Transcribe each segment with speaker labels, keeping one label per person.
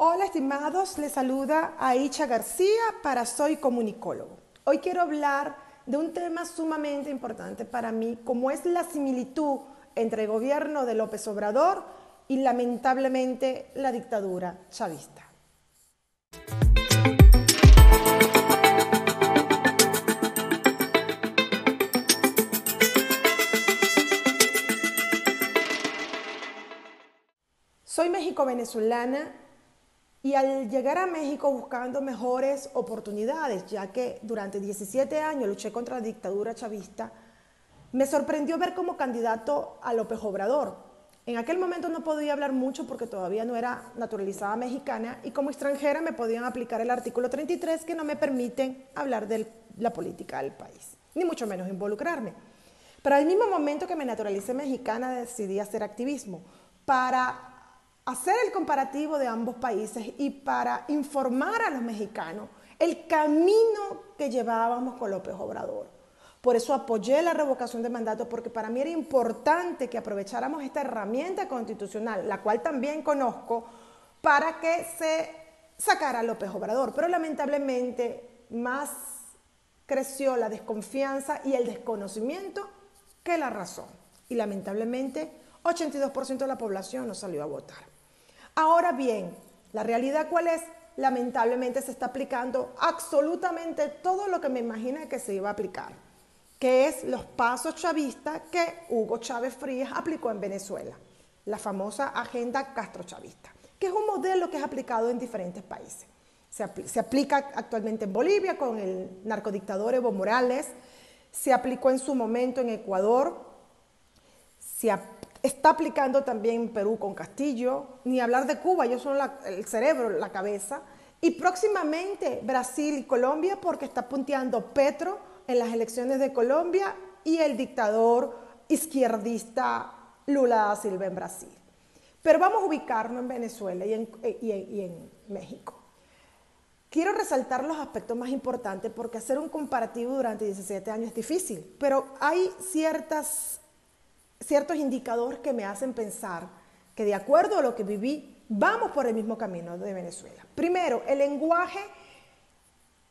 Speaker 1: Hola estimados, les saluda Aicha García para Soy Comunicólogo. Hoy quiero hablar de un tema sumamente importante para mí, como es la similitud entre el gobierno de López Obrador y lamentablemente la dictadura chavista. Soy México-venezolana y al llegar a México buscando mejores oportunidades, ya que durante 17 años luché contra la dictadura chavista, me sorprendió ver como candidato a López Obrador. En aquel momento no podía hablar mucho porque todavía no era naturalizada mexicana y como extranjera me podían aplicar el artículo 33 que no me permiten hablar de la política del país, ni mucho menos involucrarme. Pero al mismo momento que me naturalicé mexicana decidí hacer activismo para hacer el comparativo de ambos países y para informar a los mexicanos el camino que llevábamos con López Obrador. Por eso apoyé la revocación de mandato, porque para mí era importante que aprovecháramos esta herramienta constitucional, la cual también conozco, para que se sacara López Obrador. Pero lamentablemente más creció la desconfianza y el desconocimiento que la razón. Y lamentablemente 82% de la población no salió a votar. Ahora bien, la realidad cuál es? Lamentablemente se está aplicando absolutamente todo lo que me imagina que se iba a aplicar, que es los pasos chavistas que Hugo Chávez Frías aplicó en Venezuela, la famosa agenda Castro-Chavista, que es un modelo que es aplicado en diferentes países. Se, aplica actualmente en Bolivia con el narcodictador Evo Morales, se aplicó en su momento en Ecuador, se está aplicando también Perú con Castillo, ni hablar de Cuba, yo soy el cerebro, la cabeza, y próximamente Brasil y Colombia porque está punteando Petro en las elecciones de Colombia y el dictador izquierdista Lula da Silva en Brasil. Pero vamos a ubicarnos en Venezuela y en, en México. Quiero resaltar los aspectos más importantes porque hacer un comparativo durante 17 años es difícil, pero hay ciertas ciertos indicadores que me hacen pensar que de acuerdo a lo que viví, vamos por el mismo camino de Venezuela. Primero, el lenguaje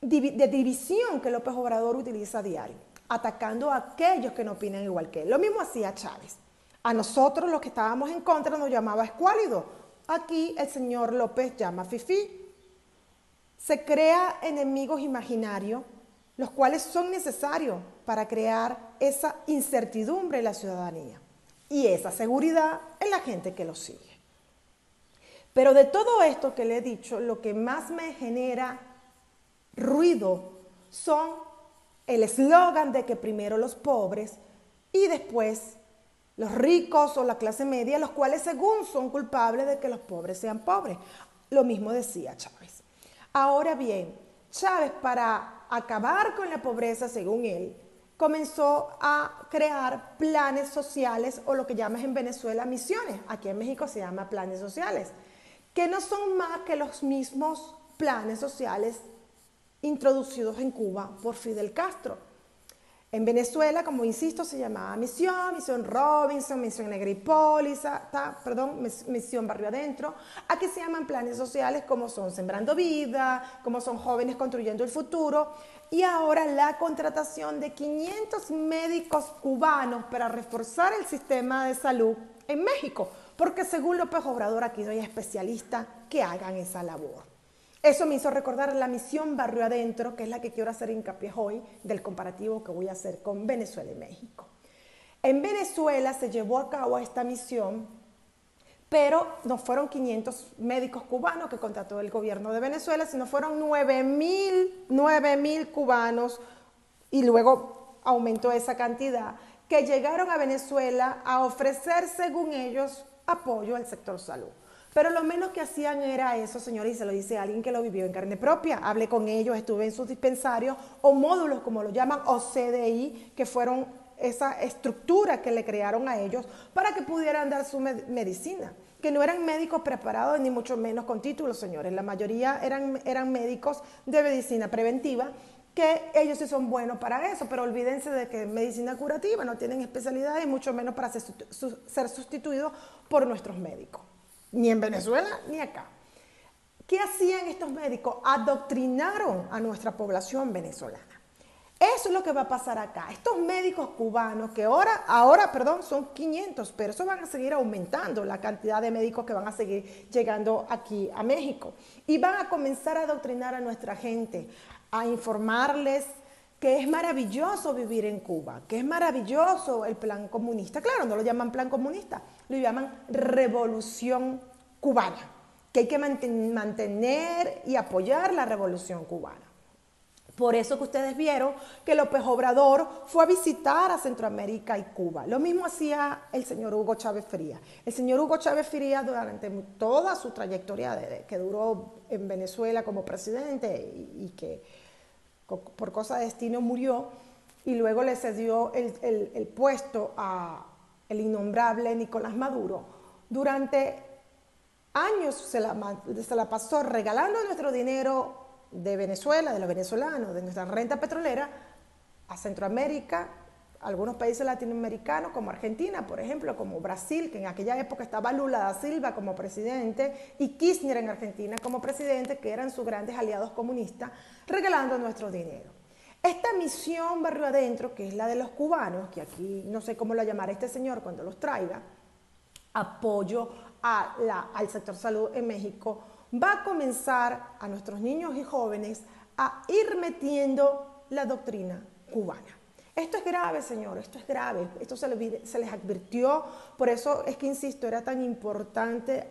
Speaker 1: de división que López Obrador utiliza a diario, atacando a aquellos que no opinan igual que él. Lo mismo hacía Chávez. A nosotros, los que estábamos en contra, nos llamaba escuálido. Aquí el señor López llama FIFI. Se crea enemigos imaginarios, los cuales son necesarios para crear esa incertidumbre en la ciudadanía y esa seguridad en la gente que lo sigue. Pero de todo esto que le he dicho, lo que más me genera ruido son el eslogan de que primero los pobres y después los ricos o la clase media, los cuales según son culpables de que los pobres sean pobres. Lo mismo decía Chávez. Ahora bien, Chávez para acabar con la pobreza, según él, comenzó a crear planes sociales o lo que llamas en Venezuela misiones. Aquí en México se llama planes sociales, que no son más que los mismos planes sociales introducidos en Cuba por Fidel Castro. En Venezuela, como insisto, se llamaba Misión, Misión Robinson, Misión Negripólisa, perdón, Misión Barrio Adentro. Aquí se llaman planes sociales como son Sembrando Vida, como son Jóvenes Construyendo el Futuro. Y ahora la contratación de 500 médicos cubanos para reforzar el sistema de salud en México, porque según López Obrador aquí no hay especialistas que hagan esa labor. Eso me hizo recordar la misión Barrio Adentro, que es la que quiero hacer hincapié hoy del comparativo que voy a hacer con Venezuela y México. En Venezuela se llevó a cabo esta misión, pero no fueron 500 médicos cubanos que contrató el gobierno de Venezuela, sino fueron 9 mil cubanos y luego aumentó esa cantidad, que llegaron a Venezuela a ofrecer, según ellos, apoyo al sector salud. Pero lo menos que hacían era eso, señores, y se lo dice alguien que lo vivió en carne propia. Hablé con ellos, estuve en sus dispensarios o módulos, como lo llaman, o CDI, que fueron esa estructura que le crearon a ellos para que pudieran dar su medicina. Que no eran médicos preparados, ni mucho menos con títulos, señores. La mayoría eran, eran médicos de medicina preventiva que ellos sí son buenos para eso, pero olvídense de que medicina curativa no tienen especialidad y mucho menos para ser sustituidos por nuestros médicos ni en Venezuela ni acá. ¿Qué hacían estos médicos? Adoctrinaron a nuestra población venezolana. Eso es lo que va a pasar acá. Estos médicos cubanos, que ahora, ahora, perdón, son 500, pero eso van a seguir aumentando la cantidad de médicos que van a seguir llegando aquí a México. Y van a comenzar a adoctrinar a nuestra gente, a informarles que es maravilloso vivir en Cuba, que es maravilloso el plan comunista. Claro, no lo llaman plan comunista, lo llaman revolución cubana, que hay que mantener y apoyar la revolución cubana. Por eso que ustedes vieron que López Obrador fue a visitar a Centroamérica y Cuba. Lo mismo hacía el señor Hugo Chávez Frías. El señor Hugo Chávez Frías durante toda su trayectoria que duró en Venezuela como presidente y, que por cosa de destino murió y luego le cedió el, puesto a el innombrable Nicolás Maduro. Durante años se la, se la pasó regalando nuestro dinero de Venezuela, de los venezolanos, de nuestra renta petrolera, a Centroamérica, algunos países latinoamericanos como Argentina, por ejemplo, como Brasil, que en aquella época estaba Lula da Silva como presidente y Kirchner en Argentina como presidente, que eran sus grandes aliados comunistas, regalando nuestro dinero. Esta misión barrio adentro, que es la de los cubanos, que aquí no sé cómo la llamará este señor cuando los traiga, apoyo al sector salud en México, va a comenzar a nuestros niños y jóvenes a ir metiendo la doctrina cubana. Esto es grave, señor, esto es grave, esto se les, se les advirtió, por eso es que, insisto, era tan importante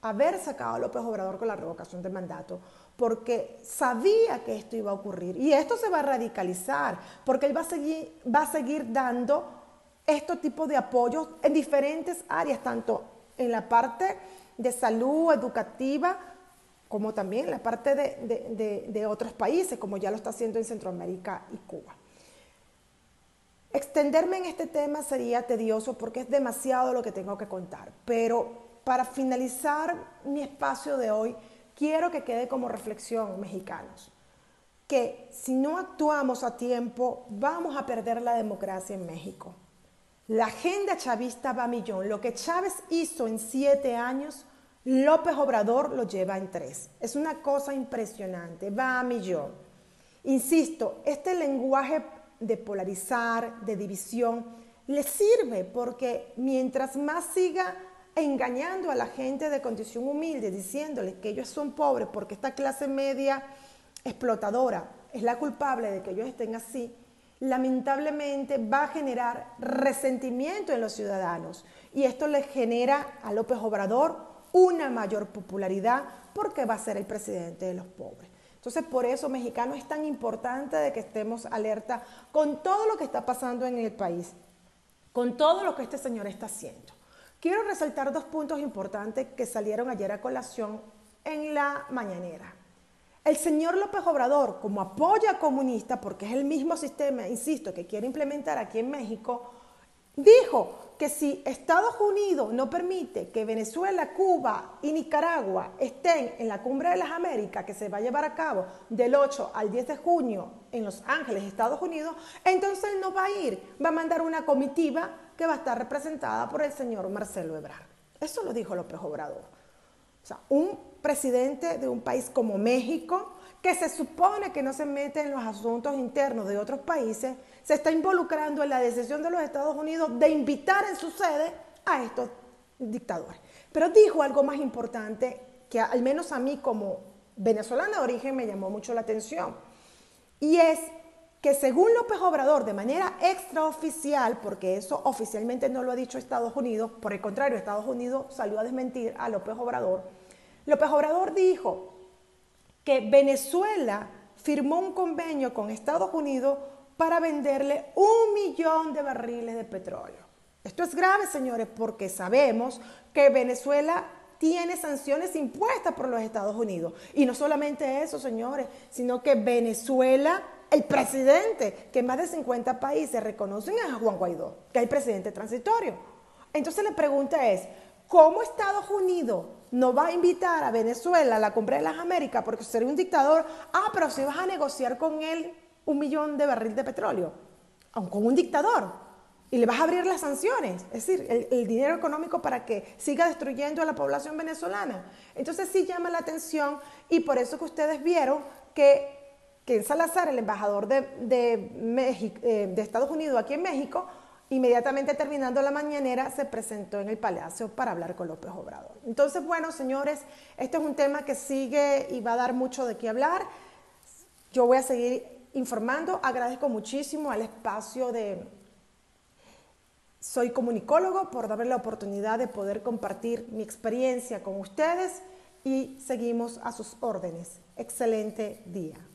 Speaker 1: haber sacado a López Obrador con la revocación de mandato, porque sabía que esto iba a ocurrir. Y esto se va a radicalizar, porque él va a seguir, va a seguir dando estos tipos de apoyos en diferentes áreas, tanto en la parte de salud educativa, como también la parte de, otros países, como ya lo está haciendo en Centroamérica y Cuba. Extenderme en este tema sería tedioso porque es demasiado lo que tengo que contar, pero para finalizar mi espacio de hoy, quiero que quede como reflexión, mexicanos, que si no actuamos a tiempo, vamos a perder la democracia en México. La agenda chavista va a millón. Lo que Chávez hizo en siete años, López Obrador lo lleva en tres. Es una cosa impresionante, va a millón. Insisto, este lenguaje de polarizar, de división, le sirve porque mientras más siga engañando a la gente de condición humilde, diciéndoles que ellos son pobres porque esta clase media explotadora es la culpable de que ellos estén así, lamentablemente va a generar resentimiento en los ciudadanos. Y esto le genera a López Obrador una mayor popularidad porque va a ser el presidente de los pobres. Entonces, por eso, mexicano, es tan importante de que estemos alerta con todo lo que está pasando en el país, con todo lo que este señor está haciendo. Quiero resaltar dos puntos importantes que salieron ayer a colación en la mañanera. El señor López Obrador, como apoya comunista, porque es el mismo sistema, insisto, que quiere implementar aquí en México, dijo que si Estados Unidos no permite que Venezuela, Cuba y Nicaragua estén en la Cumbre de las Américas, que se va a llevar a cabo del 8 al 10 de junio en Los Ángeles, Estados Unidos, entonces no va a ir, va a mandar una comitiva que va a estar representada por el señor Marcelo Ebrard. Eso lo dijo López Obrador. O sea, un presidente de un país como México, que se supone que no se mete en los asuntos internos de otros países, se está involucrando en la decisión de los Estados Unidos de invitar en su sede a estos dictadores. Pero dijo algo más importante que al menos a mí como venezolana de origen me llamó mucho la atención. Y es que según López Obrador, de manera extraoficial, porque eso oficialmente no lo ha dicho Estados Unidos, por el contrario, Estados Unidos salió a desmentir a López Obrador, López Obrador dijo que Venezuela firmó un convenio con Estados Unidos para venderle un millón de barriles de petróleo. Esto es grave, señores, porque sabemos que Venezuela tiene sanciones impuestas por los Estados Unidos. Y no solamente eso, señores, sino que Venezuela, el presidente, que más de 50 países reconocen a Juan Guaidó, que es el presidente transitorio. Entonces la pregunta es, ¿cómo Estados Unidos no va a invitar a Venezuela a la cumbre de las Américas porque sería un dictador. Ah, pero si vas a negociar con él un millón de barriles de petróleo, aun con un dictador. y le vas a abrir las sanciones, es decir, el, dinero económico para que siga destruyendo a la población venezolana. Entonces sí llama la atención y por eso que ustedes vieron que, que Salazar, el embajador de, de, eh, de Estados Unidos aquí en México, inmediatamente terminando la mañanera se presentó en el Palacio para hablar con López Obrador. Entonces, bueno, señores, este es un tema que sigue y va a dar mucho de qué hablar. Yo voy a seguir informando. Agradezco muchísimo al espacio de soy comunicólogo por darme la oportunidad de poder compartir mi experiencia con ustedes y seguimos a sus órdenes. Excelente día.